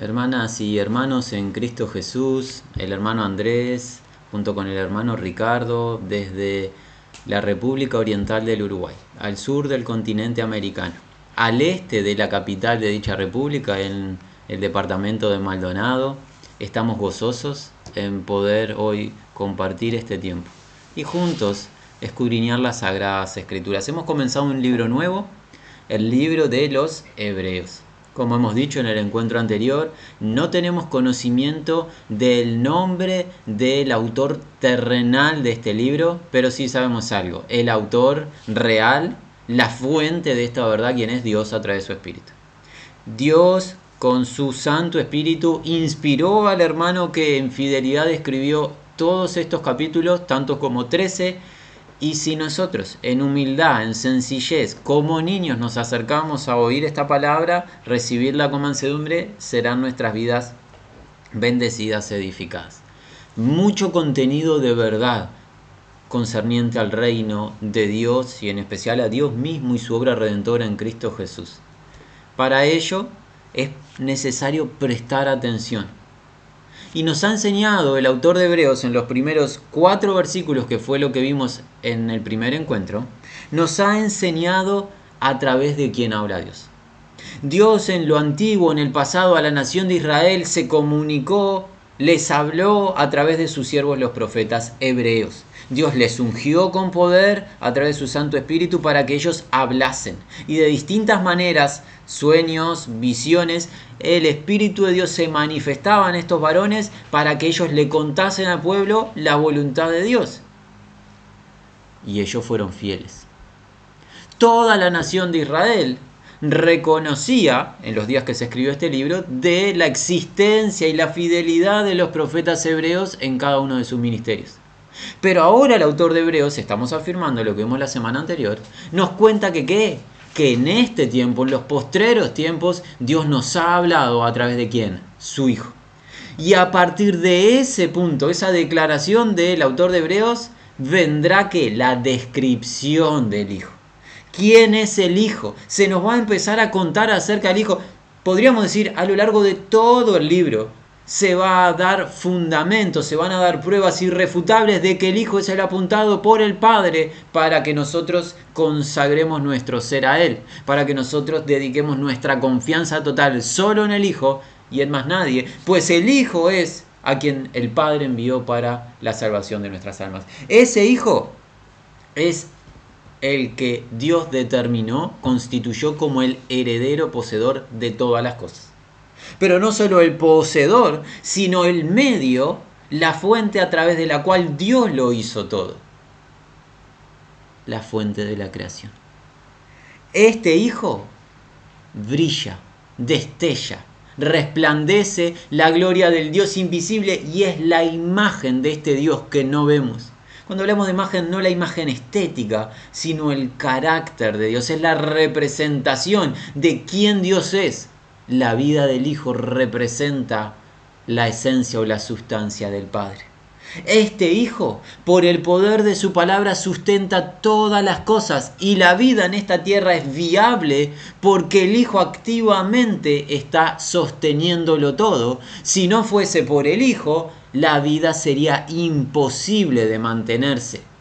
Hermanas y hermanos en Cristo Jesús, el hermano Andrés, junto con el hermano Ricardo, desde la República Oriental del Uruguay, al sur del continente americano, al este de la capital de dicha república, en el departamento de Maldonado, estamos gozosos en poder hoy compartir este tiempo y juntos escudriñar las sagradas escrituras. Hemos comenzado un libro nuevo, el libro de los Hebreos. Como hemos dicho en el encuentro anterior, no tenemos conocimiento del nombre del autor terrenal de este libro, pero sí sabemos algo. El autor real, la fuente de esta verdad, quien es Dios a través de su espíritu. Dios con su Santo Espíritu inspiró al hermano que en fidelidad escribió todos estos capítulos, tanto como 13, y si nosotros en humildad, en sencillez, como niños nos acercamos a oír esta palabra, recibirla con mansedumbre, serán nuestras vidas bendecidas, edificadas. Mucho contenido de verdad concerniente al reino de Dios y en especial a Dios mismo y su obra redentora en Cristo Jesús. Para ello es necesario prestar atención. Y nos ha enseñado el autor de Hebreos en los primeros cuatro versículos, que fue lo que vimos en el primer encuentro, nos ha enseñado a través de quien habla Dios. Dios en lo antiguo, en el pasado, a la nación de Israel se comunicó, les habló a través de sus siervos los profetas hebreos. Dios les ungió con poder a través de su Santo Espíritu para que ellos hablasen. Y de distintas maneras, sueños, visiones, el Espíritu de Dios se manifestaba en estos varones para que ellos le contasen al pueblo la voluntad de Dios. Y ellos fueron fieles. Toda la nación de Israel reconocía, en los días que se escribió este libro, de la existencia y la fidelidad de los profetas hebreos en cada uno de sus ministerios. Pero ahora el autor de Hebreos, estamos afirmando lo que vimos la semana anterior, nos cuenta que qué? Que en este tiempo, en los postreros tiempos, Dios nos ha hablado a través de quién? Su Hijo. Y a partir de ese punto, esa declaración del autor de Hebreos, vendrá que la descripción del Hijo. ¿Quién es el Hijo? Se nos va a empezar a contar acerca del Hijo. Podríamos decir a lo largo de todo el libro, se va a dar fundamentos, se van a dar pruebas irrefutables de que el Hijo es el apuntado por el Padre para que nosotros consagremos nuestro ser a Él, para que nosotros dediquemos nuestra confianza total solo en el Hijo y en más nadie, pues el Hijo es a quien el Padre envió para la salvación de nuestras almas. Ese Hijo es el que Dios determinó, constituyó como el heredero poseedor de todas las cosas pero no solo el poseedor, sino el medio, la fuente a través de la cual Dios lo hizo todo. La fuente de la creación. Este Hijo brilla, destella, resplandece la gloria del Dios invisible y es la imagen de este Dios que no vemos. Cuando hablamos de imagen, no la imagen estética, sino el carácter de Dios, es la representación de quién Dios es la vida del Hijo representa la esencia o la sustancia del Padre. Este Hijo, por el poder de su palabra, sustenta todas las cosas y la vida en esta tierra es viable porque el Hijo activamente está sosteniéndolo todo. Si no fuese por el Hijo, la vida sería imposible de mantenerse.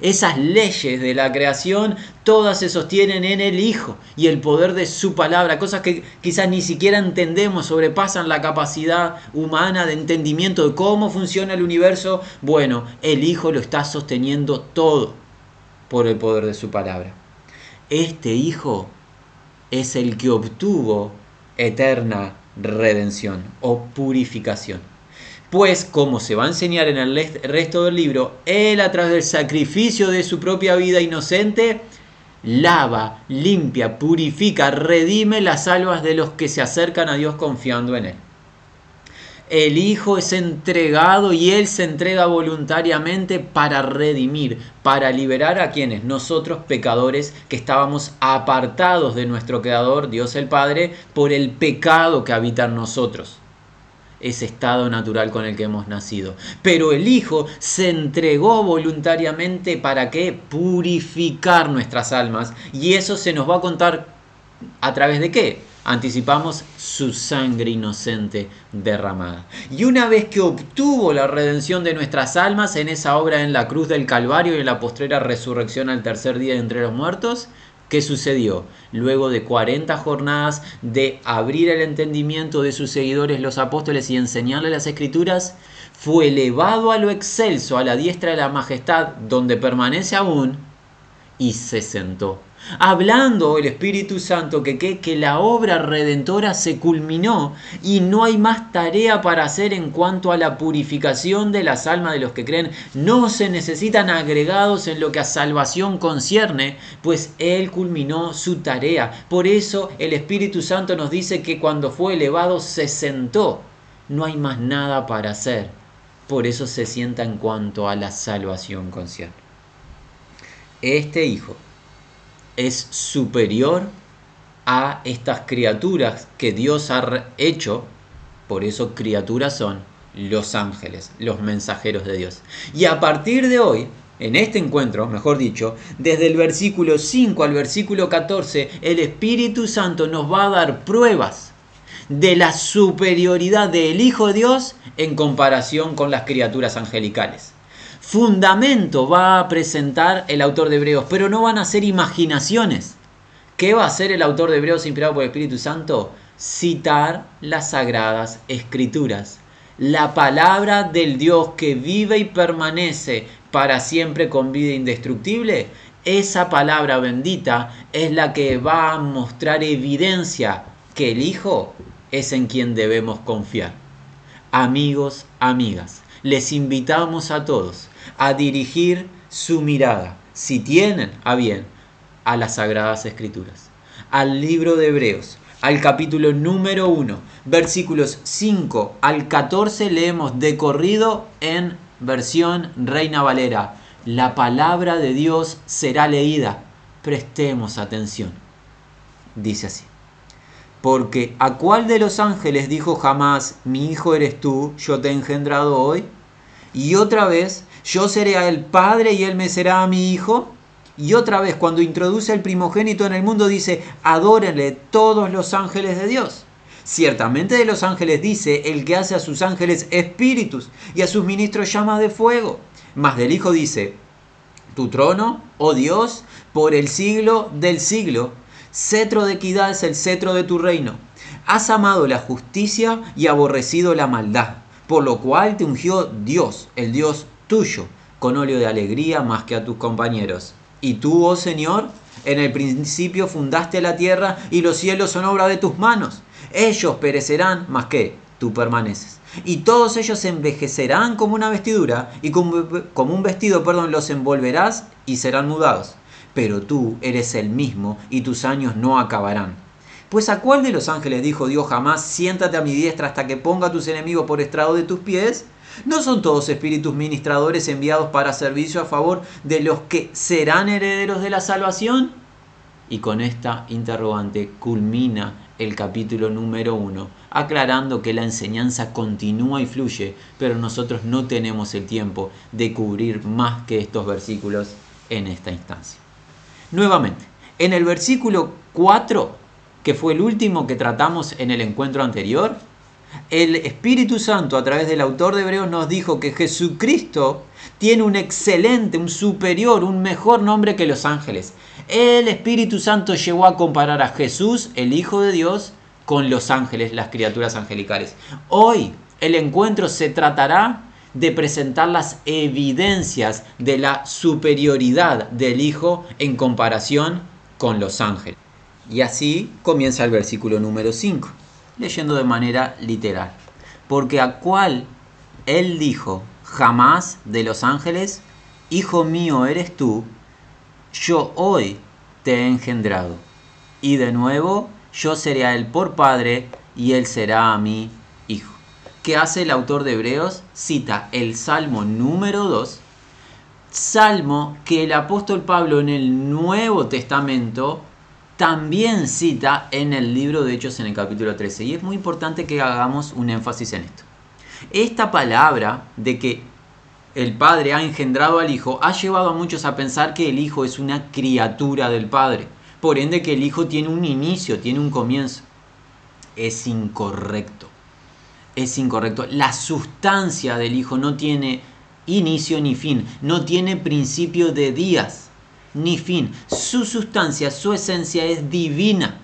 Esas leyes de la creación, todas se sostienen en el Hijo y el poder de su palabra, cosas que quizás ni siquiera entendemos, sobrepasan la capacidad humana de entendimiento de cómo funciona el universo. Bueno, el Hijo lo está sosteniendo todo por el poder de su palabra. Este Hijo es el que obtuvo eterna redención o purificación. Pues, como se va a enseñar en el resto del libro, Él a través del sacrificio de su propia vida inocente, lava, limpia, purifica, redime las almas de los que se acercan a Dios confiando en Él. El Hijo es entregado y Él se entrega voluntariamente para redimir, para liberar a quienes, nosotros pecadores que estábamos apartados de nuestro Creador, Dios el Padre, por el pecado que habita en nosotros ese estado natural con el que hemos nacido. Pero el Hijo se entregó voluntariamente para que purificar nuestras almas. Y eso se nos va a contar a través de qué? anticipamos su sangre inocente derramada. Y una vez que obtuvo la redención de nuestras almas en esa obra en la cruz del Calvario y en la postrera resurrección al tercer día entre los muertos, ¿Qué sucedió? Luego de 40 jornadas de abrir el entendimiento de sus seguidores los apóstoles y enseñarles las escrituras, fue elevado a lo excelso, a la diestra de la majestad, donde permanece aún, y se sentó hablando el Espíritu Santo que, que, que, la obra redentora se culminó y no hay más tarea para hacer en cuanto a la purificación de las almas de los que creen. No se necesitan agregados en lo que a salvación concierne, pues Él culminó su tarea. Por eso el Espíritu Santo nos dice que cuando fue elevado se sentó. No hay más nada para hacer. Por eso se sienta en cuanto a la salvación concierne. Este Hijo es superior a estas criaturas que Dios ha hecho, por eso criaturas son los ángeles, los mensajeros de Dios. Y a partir de hoy, en este encuentro, mejor dicho, desde el versículo 5 al versículo 14, el Espíritu Santo nos va a dar pruebas de la superioridad del Hijo de Dios en comparación con las criaturas angelicales fundamento va a presentar el autor de Hebreos, pero no van a ser imaginaciones. ¿Qué va a hacer el autor de Hebreos inspirado por el Espíritu Santo? Citar las sagradas escrituras, la palabra del Dios que vive y permanece para siempre con vida indestructible. Esa palabra bendita es la que va a mostrar evidencia que el Hijo es en quien debemos confiar. Amigos, amigas, les invitamos a todos a dirigir su mirada, si tienen a bien, a las Sagradas Escrituras, al libro de Hebreos, al capítulo número 1, versículos 5 al 14 leemos de corrido en versión Reina Valera. La palabra de Dios será leída. Prestemos atención. Dice así. Porque a cuál de los ángeles dijo jamás, mi hijo eres tú, yo te he engendrado hoy? Y otra vez, yo seré a él padre y él me será a mi hijo. Y otra vez, cuando introduce el primogénito en el mundo, dice, adórenle todos los ángeles de Dios. Ciertamente de los ángeles dice, el que hace a sus ángeles espíritus y a sus ministros llama de fuego. Mas del Hijo dice, tu trono, oh Dios, por el siglo del siglo, cetro de equidad es el cetro de tu reino. Has amado la justicia y aborrecido la maldad por lo cual te ungió Dios, el Dios tuyo, con óleo de alegría más que a tus compañeros. Y tú, oh Señor, en el principio fundaste la tierra y los cielos son obra de tus manos. Ellos perecerán, más que tú permaneces. Y todos ellos envejecerán como una vestidura y como, como un vestido, perdón, los envolverás y serán mudados. Pero tú eres el mismo y tus años no acabarán. Pues a cuál de los ángeles dijo Dios jamás, siéntate a mi diestra hasta que ponga a tus enemigos por estrado de tus pies? ¿No son todos espíritus ministradores enviados para servicio a favor de los que serán herederos de la salvación? Y con esta interrogante culmina el capítulo número uno, aclarando que la enseñanza continúa y fluye, pero nosotros no tenemos el tiempo de cubrir más que estos versículos en esta instancia. Nuevamente, en el versículo 4 que fue el último que tratamos en el encuentro anterior, el Espíritu Santo a través del autor de Hebreos nos dijo que Jesucristo tiene un excelente, un superior, un mejor nombre que los ángeles. El Espíritu Santo llegó a comparar a Jesús, el Hijo de Dios, con los ángeles, las criaturas angelicales. Hoy el encuentro se tratará de presentar las evidencias de la superioridad del Hijo en comparación con los ángeles. Y así comienza el versículo número 5, leyendo de manera literal. Porque a cual él dijo, jamás de los ángeles, Hijo mío eres tú, yo hoy te he engendrado. Y de nuevo, yo seré a él por padre y él será a mí hijo. ¿Qué hace el autor de Hebreos? Cita el Salmo número 2, Salmo que el apóstol Pablo en el Nuevo Testamento también cita en el libro de Hechos en el capítulo 13. Y es muy importante que hagamos un énfasis en esto. Esta palabra de que el Padre ha engendrado al Hijo ha llevado a muchos a pensar que el Hijo es una criatura del Padre. Por ende que el Hijo tiene un inicio, tiene un comienzo. es incorrecto. Es incorrecto. La sustancia del Hijo no tiene inicio ni fin, no tiene principio de días ni fin. Su sustancia, su esencia es divina.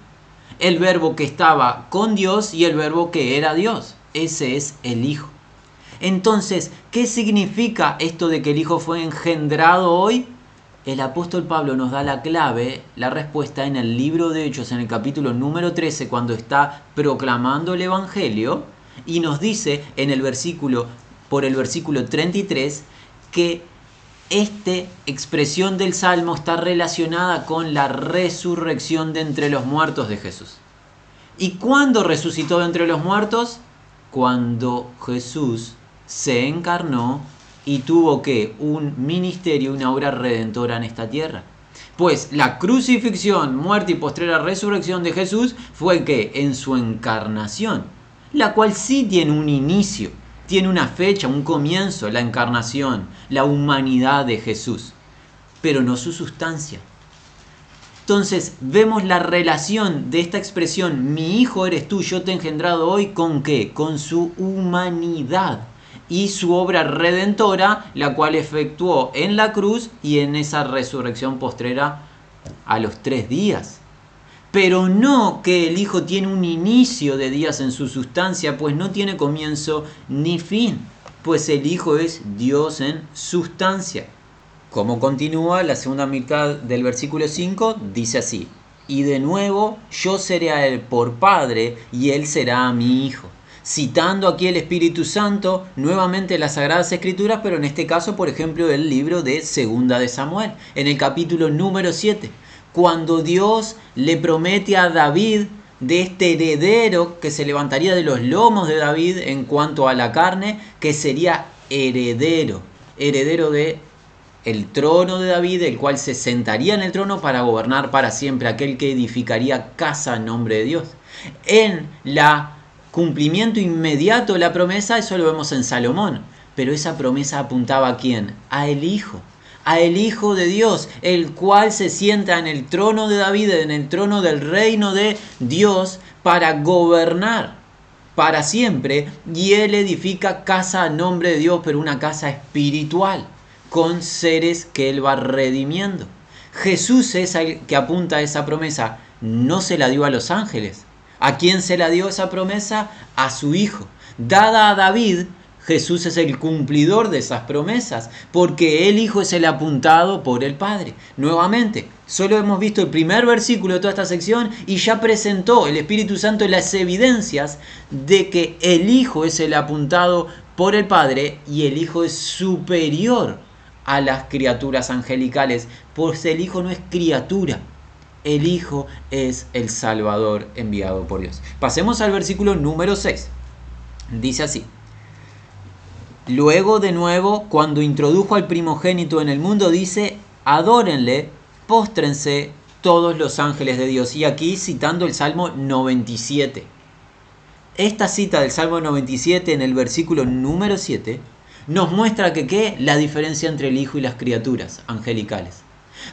El verbo que estaba con Dios y el verbo que era Dios. Ese es el Hijo. Entonces, ¿qué significa esto de que el Hijo fue engendrado hoy? El apóstol Pablo nos da la clave, la respuesta en el libro de Hechos, en el capítulo número 13, cuando está proclamando el Evangelio, y nos dice en el versículo, por el versículo 33, que esta expresión del Salmo está relacionada con la resurrección de entre los muertos de Jesús. ¿Y cuándo resucitó de entre los muertos? Cuando Jesús se encarnó y tuvo que un ministerio, una obra redentora en esta tierra. Pues la crucifixión, muerte y postrera resurrección de Jesús fue que en su encarnación, la cual sí tiene un inicio, tiene una fecha, un comienzo, la encarnación, la humanidad de Jesús, pero no su sustancia. Entonces vemos la relación de esta expresión, mi hijo eres tú, yo te he engendrado hoy, con qué? Con su humanidad y su obra redentora, la cual efectuó en la cruz y en esa resurrección postrera a los tres días. Pero no que el Hijo tiene un inicio de días en su sustancia, pues no tiene comienzo ni fin, pues el Hijo es Dios en sustancia. Como continúa la segunda mitad del versículo 5, dice así, y de nuevo yo seré a él por padre y él será a mi hijo citando aquí el Espíritu Santo, nuevamente las Sagradas Escrituras, pero en este caso, por ejemplo, el libro de Segunda de Samuel, en el capítulo número 7, cuando Dios le promete a David de este heredero que se levantaría de los lomos de David en cuanto a la carne, que sería heredero, heredero de el trono de David, el cual se sentaría en el trono para gobernar para siempre, aquel que edificaría casa en nombre de Dios. En la cumplimiento inmediato de la promesa, eso lo vemos en Salomón. Pero esa promesa apuntaba a quién? A el Hijo. A el Hijo de Dios, el cual se sienta en el trono de David, en el trono del reino de Dios, para gobernar para siempre. Y él edifica casa a nombre de Dios, pero una casa espiritual, con seres que él va redimiendo. Jesús es el que apunta a esa promesa. No se la dio a los ángeles, ¿A quién se la dio esa promesa? A su Hijo. Dada a David, Jesús es el cumplidor de esas promesas, porque el Hijo es el apuntado por el Padre. Nuevamente, solo hemos visto el primer versículo de toda esta sección y ya presentó el Espíritu Santo las evidencias de que el Hijo es el apuntado por el Padre y el Hijo es superior a las criaturas angelicales, pues el Hijo no es criatura, el Hijo es el Salvador enviado por Dios. Pasemos al versículo número 6. Dice así. Luego de nuevo, cuando introdujo al primogénito en el mundo, dice, adórenle, póstrense todos los ángeles de Dios. Y aquí citando el Salmo 97. Esta cita del Salmo 97 en el versículo número 7 nos muestra que qué la diferencia entre el Hijo y las criaturas angelicales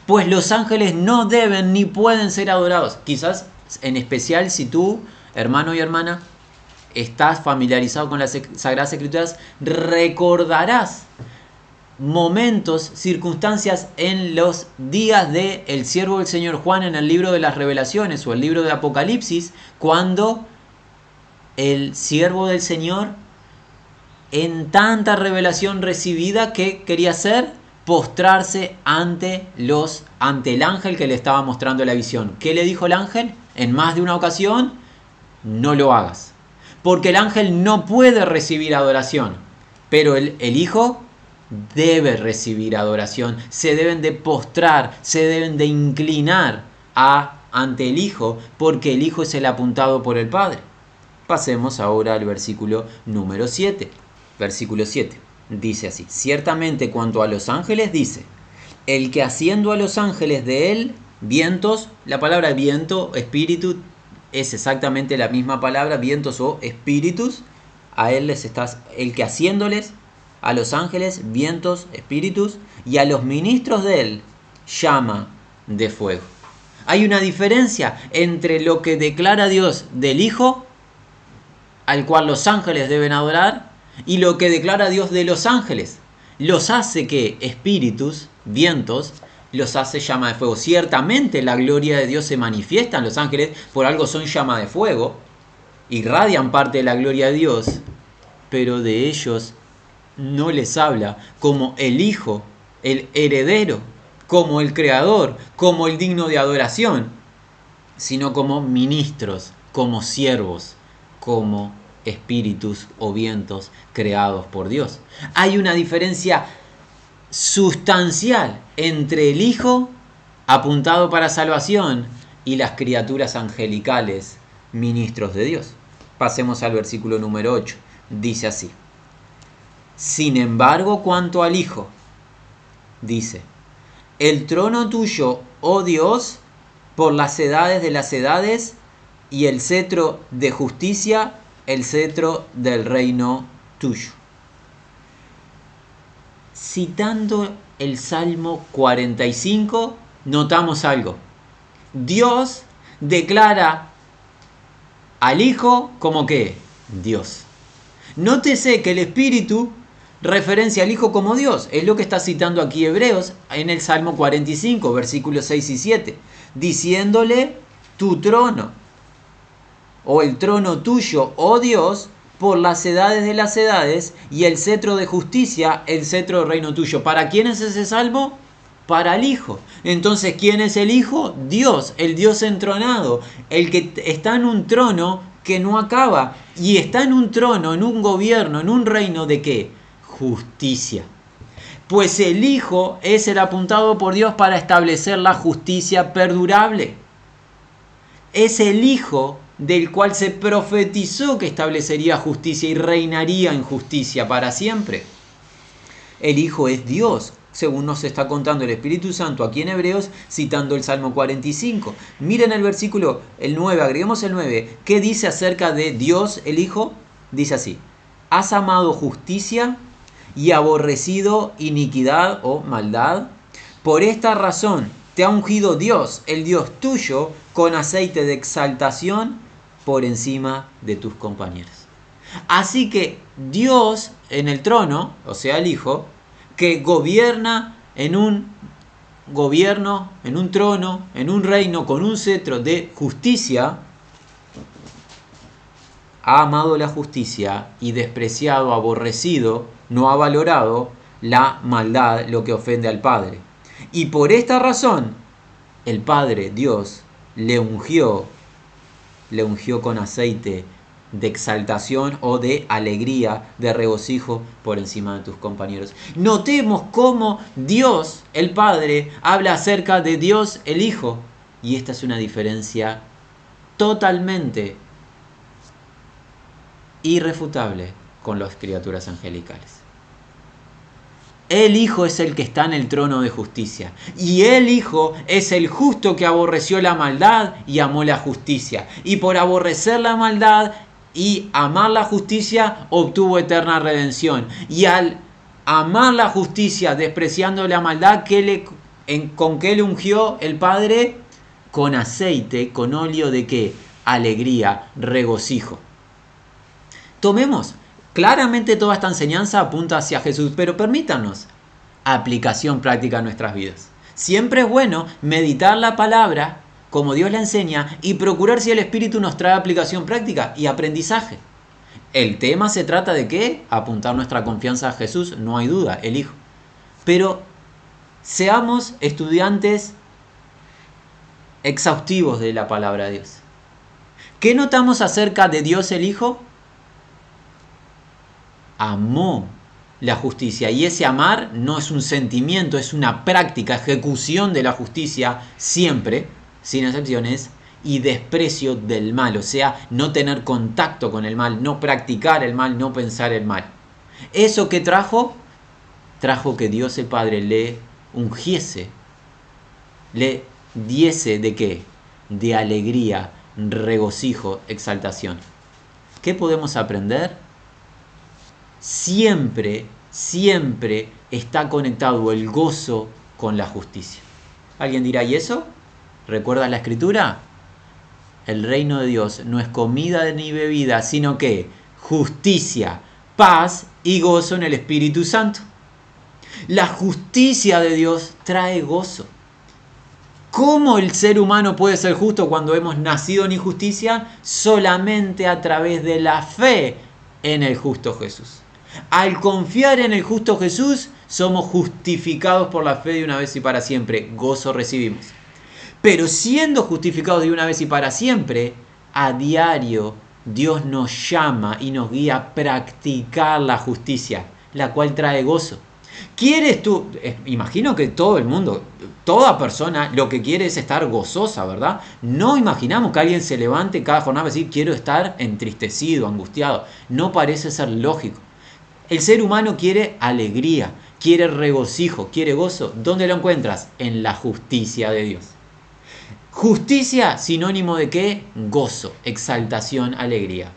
pues los ángeles no deben ni pueden ser adorados. Quizás en especial si tú, hermano y hermana, estás familiarizado con las Sagradas Escrituras, recordarás momentos, circunstancias en los días de el siervo del Señor Juan en el libro de las revelaciones o el libro de Apocalipsis, cuando el siervo del Señor en tanta revelación recibida que quería ser postrarse ante los ante el ángel que le estaba mostrando la visión. ¿Qué le dijo el ángel? En más de una ocasión, no lo hagas. Porque el ángel no puede recibir adoración, pero el, el hijo debe recibir adoración. Se deben de postrar, se deben de inclinar a, ante el hijo, porque el hijo es el apuntado por el padre. Pasemos ahora al versículo número 7. Versículo 7 dice así, ciertamente cuanto a los ángeles dice, el que haciendo a los ángeles de él vientos, la palabra viento, espíritu, es exactamente la misma palabra, vientos o espíritus, a él les estás, el que haciéndoles a los ángeles, vientos, espíritus, y a los ministros de él, llama de fuego. Hay una diferencia entre lo que declara Dios del Hijo al cual los ángeles deben adorar y lo que declara Dios de los ángeles. Los hace que espíritus, vientos, los hace llama de fuego. Ciertamente la gloria de Dios se manifiesta en los ángeles, por algo son llama de fuego, irradian parte de la gloria de Dios, pero de ellos no les habla como el Hijo, el heredero, como el Creador, como el digno de adoración, sino como ministros, como siervos, como espíritus o vientos creados por Dios. Hay una diferencia sustancial entre el Hijo, apuntado para salvación, y las criaturas angelicales, ministros de Dios. Pasemos al versículo número 8. Dice así. Sin embargo, cuanto al Hijo, dice, el trono tuyo, oh Dios, por las edades de las edades, y el cetro de justicia, el cetro del reino tuyo citando el Salmo 45, notamos algo. Dios declara al Hijo como que Dios. Nótese que el Espíritu referencia al Hijo como Dios. Es lo que está citando aquí Hebreos en el Salmo 45, versículos 6 y 7, diciéndole tu trono o el trono tuyo, oh Dios, por las edades de las edades y el cetro de justicia, el cetro del reino tuyo. ¿Para quién es ese salmo? Para el Hijo. Entonces, ¿quién es el Hijo? Dios, el Dios entronado, el que está en un trono que no acaba y está en un trono, en un gobierno, en un reino de qué? Justicia. Pues el Hijo es el apuntado por Dios para establecer la justicia perdurable. Es el Hijo del cual se profetizó que establecería justicia y reinaría en justicia para siempre. El Hijo es Dios, según nos está contando el Espíritu Santo aquí en Hebreos, citando el Salmo 45. Miren el versículo, el 9, agreguemos el 9. ¿Qué dice acerca de Dios, el Hijo? Dice así, has amado justicia y aborrecido iniquidad o maldad. Por esta razón te ha ungido Dios, el Dios tuyo, con aceite de exaltación por encima de tus compañeros. Así que Dios en el trono, o sea el Hijo, que gobierna en un gobierno, en un trono, en un reino con un cetro de justicia, ha amado la justicia y despreciado, aborrecido, no ha valorado la maldad, lo que ofende al Padre. Y por esta razón, el Padre, Dios, le ungió le ungió con aceite de exaltación o de alegría, de regocijo por encima de tus compañeros. Notemos cómo Dios, el Padre, habla acerca de Dios, el Hijo. Y esta es una diferencia totalmente irrefutable con las criaturas angelicales. El Hijo es el que está en el trono de justicia. Y el Hijo es el justo que aborreció la maldad y amó la justicia. Y por aborrecer la maldad y amar la justicia, obtuvo eterna redención. Y al amar la justicia, despreciando la maldad, le, ¿con qué le ungió el Padre? Con aceite, con óleo de qué? Alegría, regocijo. Tomemos Claramente toda esta enseñanza apunta hacia Jesús, pero permítanos aplicación práctica en nuestras vidas. Siempre es bueno meditar la palabra como Dios la enseña y procurar si el Espíritu nos trae aplicación práctica y aprendizaje. El tema se trata de qué? Apuntar nuestra confianza a Jesús, no hay duda, el Hijo. Pero seamos estudiantes exhaustivos de la palabra de Dios. ¿Qué notamos acerca de Dios el Hijo? Amó la justicia. Y ese amar no es un sentimiento, es una práctica, ejecución de la justicia siempre, sin excepciones, y desprecio del mal, o sea, no tener contacto con el mal, no practicar el mal, no pensar el mal. Eso que trajo, trajo que Dios el Padre le ungiese, le diese de qué? De alegría, regocijo, exaltación. ¿Qué podemos aprender? Siempre, siempre está conectado el gozo con la justicia. ¿Alguien dirá, ¿y eso? ¿Recuerdas la escritura? El reino de Dios no es comida ni bebida, sino que justicia, paz y gozo en el Espíritu Santo. La justicia de Dios trae gozo. ¿Cómo el ser humano puede ser justo cuando hemos nacido en injusticia? Solamente a través de la fe en el justo Jesús. Al confiar en el justo Jesús, somos justificados por la fe de una vez y para siempre. Gozo recibimos. Pero siendo justificados de una vez y para siempre, a diario Dios nos llama y nos guía a practicar la justicia, la cual trae gozo. ¿Quieres tú? Imagino que todo el mundo, toda persona lo que quiere es estar gozosa, ¿verdad? No imaginamos que alguien se levante cada jornada y decir quiero estar entristecido, angustiado. No parece ser lógico. El ser humano quiere alegría, quiere regocijo, quiere gozo. ¿Dónde lo encuentras? En la justicia de Dios. Justicia, sinónimo de qué? Gozo, exaltación, alegría.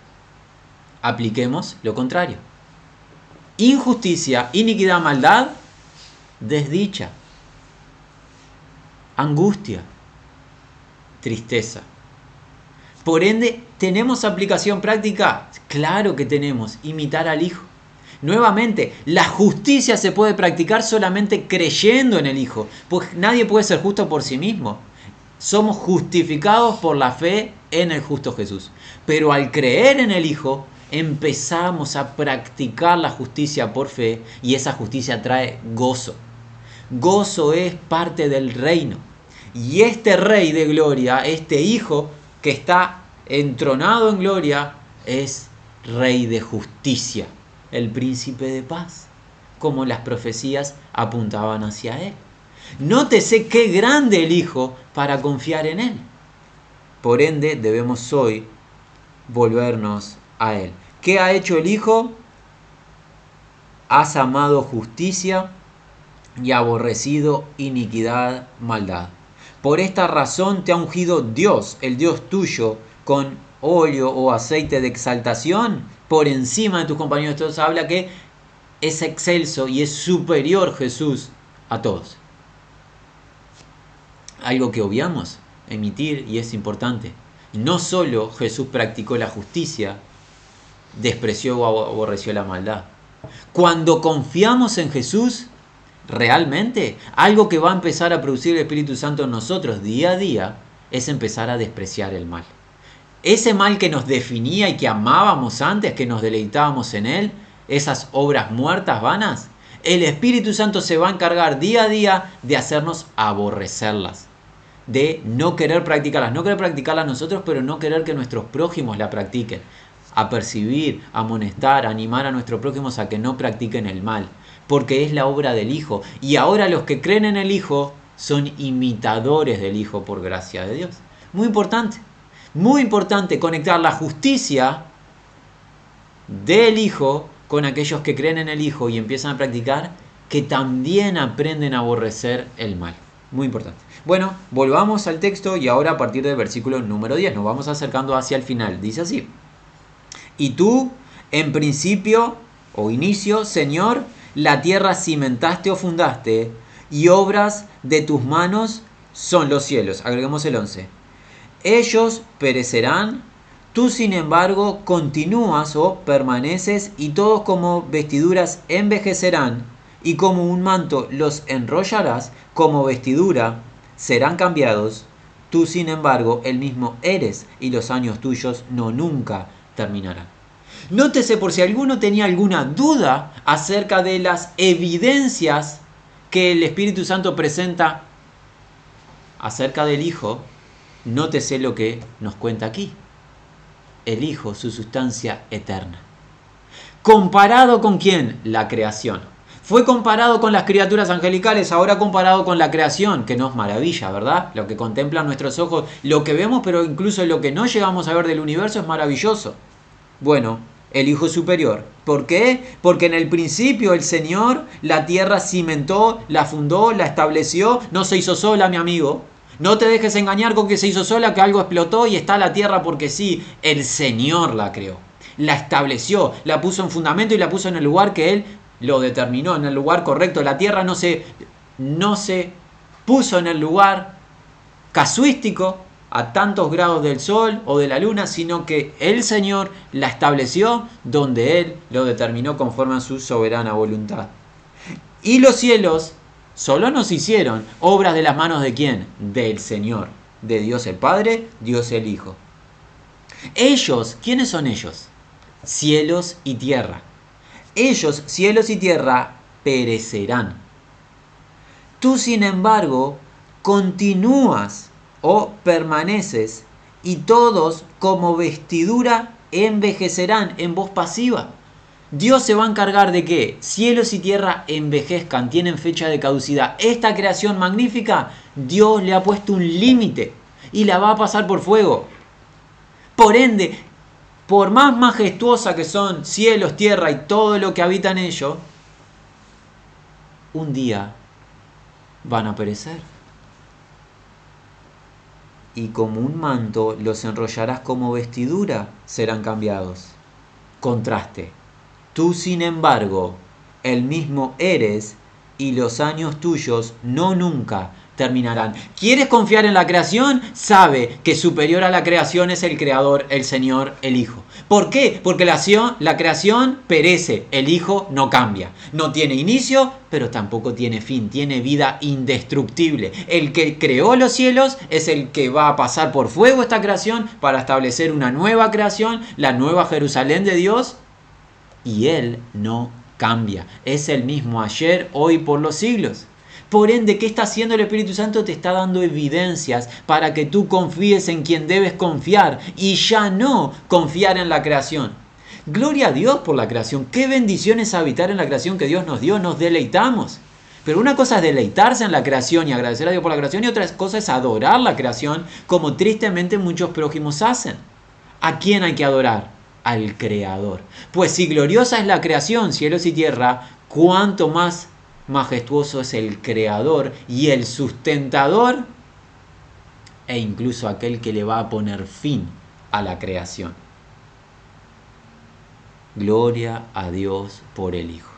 Apliquemos lo contrario injusticia, iniquidad, maldad, desdicha, angustia, tristeza. Por ende, ¿tenemos aplicación práctica? Claro que tenemos, imitar al Hijo. Nuevamente, la justicia se puede practicar solamente creyendo en el Hijo, pues nadie puede ser justo por sí mismo. Somos justificados por la fe en el justo Jesús. Pero al creer en el Hijo, empezamos a practicar la justicia por fe y esa justicia trae gozo. Gozo es parte del reino. Y este rey de gloria, este hijo que está entronado en gloria, es rey de justicia, el príncipe de paz, como las profecías apuntaban hacia él. Nótese qué grande el hijo para confiar en él. Por ende, debemos hoy volvernos a él. ¿Qué ha hecho el Hijo? Has amado justicia y aborrecido iniquidad, maldad. Por esta razón te ha ungido Dios, el Dios tuyo, con óleo o aceite de exaltación por encima de tus compañeros. Entonces habla que es excelso y es superior Jesús a todos. Algo que obviamos emitir y es importante. No solo Jesús practicó la justicia, despreció o aborreció la maldad. Cuando confiamos en Jesús, realmente algo que va a empezar a producir el Espíritu Santo en nosotros día a día es empezar a despreciar el mal. Ese mal que nos definía y que amábamos antes, que nos deleitábamos en él, esas obras muertas, vanas, el Espíritu Santo se va a encargar día a día de hacernos aborrecerlas, de no querer practicarlas, no querer practicarlas nosotros, pero no querer que nuestros prójimos la practiquen, a percibir, a amonestar, a animar a nuestros prójimos a que no practiquen el mal, porque es la obra del Hijo. Y ahora los que creen en el Hijo son imitadores del Hijo por gracia de Dios. Muy importante, muy importante conectar la justicia del Hijo con aquellos que creen en el Hijo y empiezan a practicar, que también aprenden a aborrecer el mal. Muy importante. Bueno, volvamos al texto y ahora a partir del versículo número 10 nos vamos acercando hacia el final. Dice así. Y tú, en principio o inicio, Señor, la tierra cimentaste o fundaste, y obras de tus manos son los cielos. Agregamos el 11. Ellos perecerán, tú sin embargo continúas o permaneces, y todos como vestiduras envejecerán, y como un manto los enrollarás, como vestidura serán cambiados. Tú sin embargo el mismo eres, y los años tuyos no nunca terminarán. Nótese por si alguno tenía alguna duda acerca de las evidencias que el Espíritu Santo presenta acerca del Hijo, nótese lo que nos cuenta aquí. El Hijo, su sustancia eterna. ¿Comparado con quién? La creación. Fue comparado con las criaturas angelicales, ahora comparado con la creación, que nos maravilla, ¿verdad? Lo que contemplan nuestros ojos, lo que vemos, pero incluso lo que no llegamos a ver del universo es maravilloso. Bueno, el Hijo Superior. ¿Por qué? Porque en el principio el Señor la tierra cimentó, la fundó, la estableció, no se hizo sola, mi amigo. No te dejes engañar con que se hizo sola, que algo explotó y está la tierra porque sí, el Señor la creó. La estableció, la puso en fundamento y la puso en el lugar que Él lo determinó, en el lugar correcto. La tierra no se, no se puso en el lugar casuístico, a tantos grados del sol o de la luna, sino que el Señor la estableció donde Él lo determinó conforme a su soberana voluntad. Y los cielos solo nos hicieron obras de las manos de quién? Del Señor, de Dios el Padre, Dios el Hijo. Ellos, ¿quiénes son ellos? Cielos y tierra. Ellos, cielos y tierra, perecerán. Tú, sin embargo, continúas o permaneces y todos como vestidura envejecerán en voz pasiva. Dios se va a encargar de que cielos y tierra envejezcan, tienen fecha de caducidad. Esta creación magnífica, Dios le ha puesto un límite y la va a pasar por fuego. Por ende, por más majestuosa que son cielos, tierra y todo lo que habita en ellos, un día van a perecer. Y como un manto los enrollarás como vestidura, serán cambiados. Contraste. Tú, sin embargo, el mismo eres y los años tuyos no nunca terminarán. ¿Quieres confiar en la creación? Sabe que superior a la creación es el creador, el Señor, el Hijo. ¿Por qué? Porque la, la creación perece, el Hijo no cambia. No tiene inicio, pero tampoco tiene fin, tiene vida indestructible. El que creó los cielos es el que va a pasar por fuego esta creación para establecer una nueva creación, la nueva Jerusalén de Dios, y Él no cambia. Es el mismo ayer, hoy, por los siglos. Por ende, ¿qué está haciendo el Espíritu Santo? Te está dando evidencias para que tú confíes en quien debes confiar y ya no confiar en la creación. Gloria a Dios por la creación. Qué bendiciones habitar en la creación que Dios nos dio. Nos deleitamos. Pero una cosa es deleitarse en la creación y agradecer a Dios por la creación y otra cosa es adorar la creación como tristemente muchos prójimos hacen. ¿A quién hay que adorar? Al Creador. Pues si gloriosa es la creación, cielos y tierra, cuánto más majestuoso es el creador y el sustentador e incluso aquel que le va a poner fin a la creación. Gloria a Dios por el Hijo.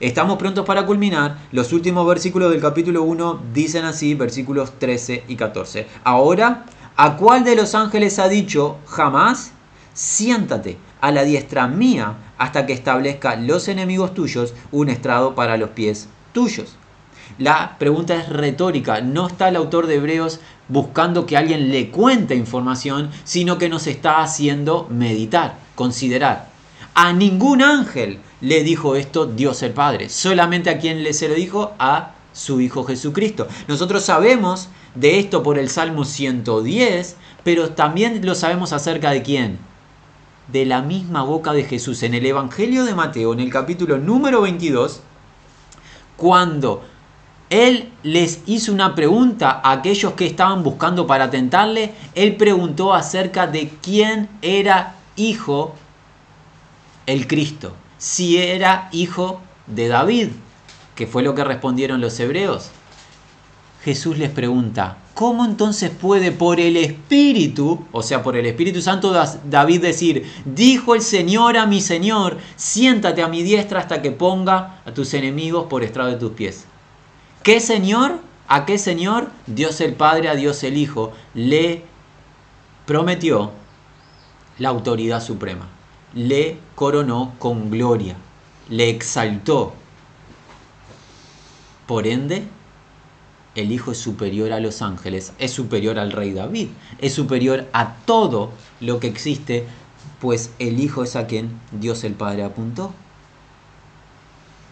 Estamos prontos para culminar. Los últimos versículos del capítulo 1 dicen así, versículos 13 y 14. Ahora, ¿a cuál de los ángeles ha dicho jamás? Siéntate a la diestra mía hasta que establezca los enemigos tuyos un estrado para los pies tuyos. La pregunta es retórica, no está el autor de Hebreos buscando que alguien le cuente información, sino que nos está haciendo meditar, considerar. A ningún ángel le dijo esto Dios el Padre, solamente a quien le se lo dijo a su Hijo Jesucristo. Nosotros sabemos de esto por el Salmo 110, pero también lo sabemos acerca de quién? De la misma boca de Jesús. En el Evangelio de Mateo, en el capítulo número 22, cuando él les hizo una pregunta a aquellos que estaban buscando para tentarle, él preguntó acerca de quién era hijo el Cristo, si era hijo de David, que fue lo que respondieron los hebreos. Jesús les pregunta, ¿cómo entonces puede por el Espíritu, o sea, por el Espíritu Santo David decir, dijo el Señor a mi Señor, siéntate a mi diestra hasta que ponga a tus enemigos por estrado de tus pies? ¿Qué Señor? ¿A qué Señor? Dios el Padre, a Dios el Hijo, le prometió la autoridad suprema, le coronó con gloria, le exaltó. Por ende, el Hijo es superior a los ángeles, es superior al rey David, es superior a todo lo que existe, pues el Hijo es a quien Dios el Padre apuntó.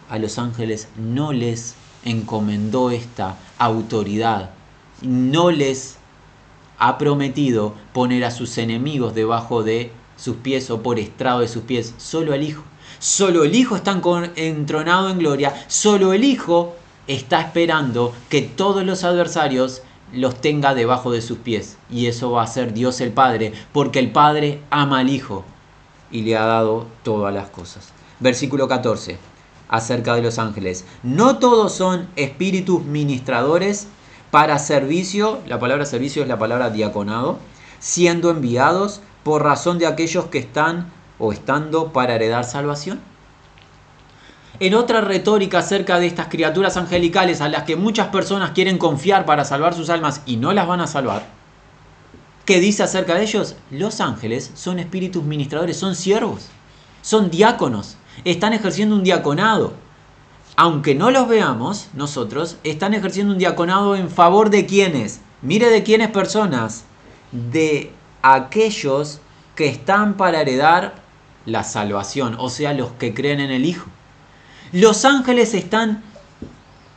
A los ángeles no les encomendó esta autoridad, no les ha prometido poner a sus enemigos debajo de sus pies o por estrado de sus pies, solo el Hijo. Solo el Hijo está entronado en gloria, solo el Hijo está esperando que todos los adversarios los tenga debajo de sus pies. Y eso va a ser Dios el Padre, porque el Padre ama al Hijo y le ha dado todas las cosas. Versículo 14, acerca de los ángeles. No todos son espíritus ministradores para servicio, la palabra servicio es la palabra diaconado, siendo enviados por razón de aquellos que están o estando para heredar salvación. En otra retórica acerca de estas criaturas angelicales a las que muchas personas quieren confiar para salvar sus almas y no las van a salvar, ¿Qué dice acerca de ellos? Los ángeles son espíritus ministradores, son siervos, son diáconos, están ejerciendo un diaconado. Aunque no los veamos nosotros, están ejerciendo un diaconado en favor de quienes. Mire de quiénes personas. De aquellos que están para heredar la salvación, o sea, los que creen en el Hijo. Los ángeles están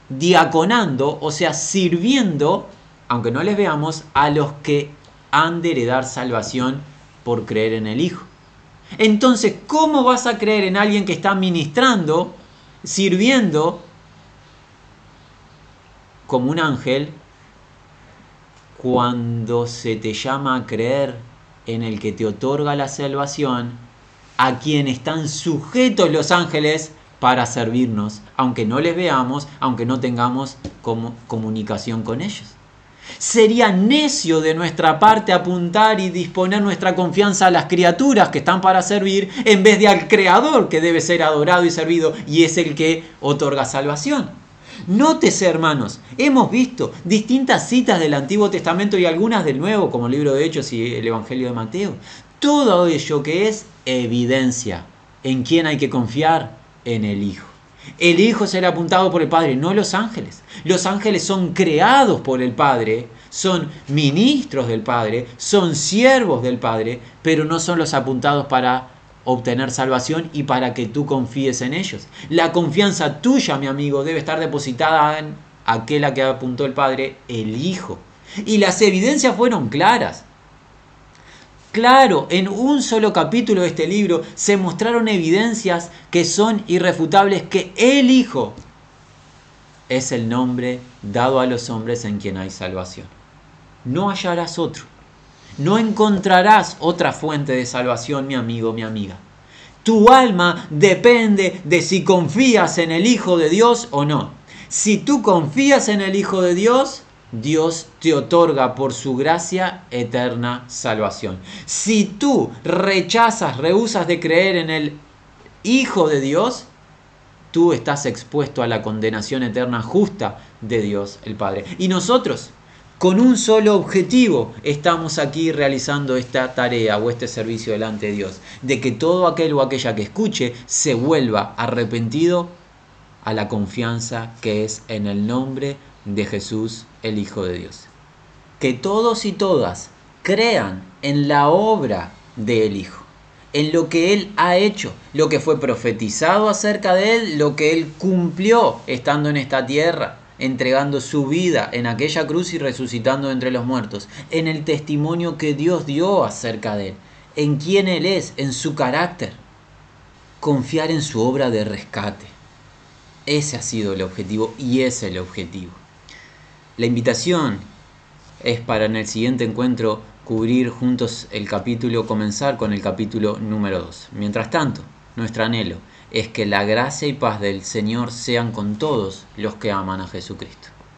diaconando, o sea, sirviendo, aunque no les veamos, a los que han de heredar salvación por creer en el Hijo. Entonces, ¿cómo vas a creer en alguien que está ministrando, sirviendo como un ángel, cuando se te llama a creer en el que te otorga la salvación, a quien están sujetos los ángeles para servirnos, aunque no les veamos, aunque no tengamos como comunicación con ellos. Sería necio de nuestra parte apuntar y disponer nuestra confianza a las criaturas que están para servir en vez de al Creador que debe ser adorado y servido y es el que otorga salvación. Nótese, hermanos, hemos visto distintas citas del Antiguo Testamento y algunas del Nuevo, como el libro de Hechos y el Evangelio de Mateo. Todo ello que es evidencia en quién hay que confiar, en el Hijo. El Hijo será apuntado por el Padre, no los ángeles. Los ángeles son creados por el Padre, son ministros del Padre, son siervos del Padre, pero no son los apuntados para obtener salvación y para que tú confíes en ellos. La confianza tuya, mi amigo, debe estar depositada en aquel a que apuntó el Padre, el Hijo. Y las evidencias fueron claras. Claro, en un solo capítulo de este libro se mostraron evidencias que son irrefutables que el Hijo es el nombre dado a los hombres en quien hay salvación. No hallarás otro. No encontrarás otra fuente de salvación, mi amigo, mi amiga. Tu alma depende de si confías en el Hijo de Dios o no. Si tú confías en el Hijo de Dios, Dios te otorga por su gracia eterna salvación. Si tú rechazas, rehusas de creer en el Hijo de Dios, tú estás expuesto a la condenación eterna justa de Dios el Padre. Y nosotros, con un solo objetivo, estamos aquí realizando esta tarea o este servicio delante de Dios, de que todo aquel o aquella que escuche se vuelva arrepentido a la confianza que es en el nombre de Jesús, el Hijo de Dios. Que todos y todas crean en la obra del Hijo, en lo que Él ha hecho, lo que fue profetizado acerca de Él, lo que Él cumplió estando en esta tierra, entregando su vida en aquella cruz y resucitando entre los muertos, en el testimonio que Dios dio acerca de Él, en quién Él es, en su carácter. Confiar en su obra de rescate. Ese ha sido el objetivo y es el objetivo. La invitación es para en el siguiente encuentro cubrir juntos el capítulo, comenzar con el capítulo número 2. Mientras tanto, nuestro anhelo es que la gracia y paz del Señor sean con todos los que aman a Jesucristo.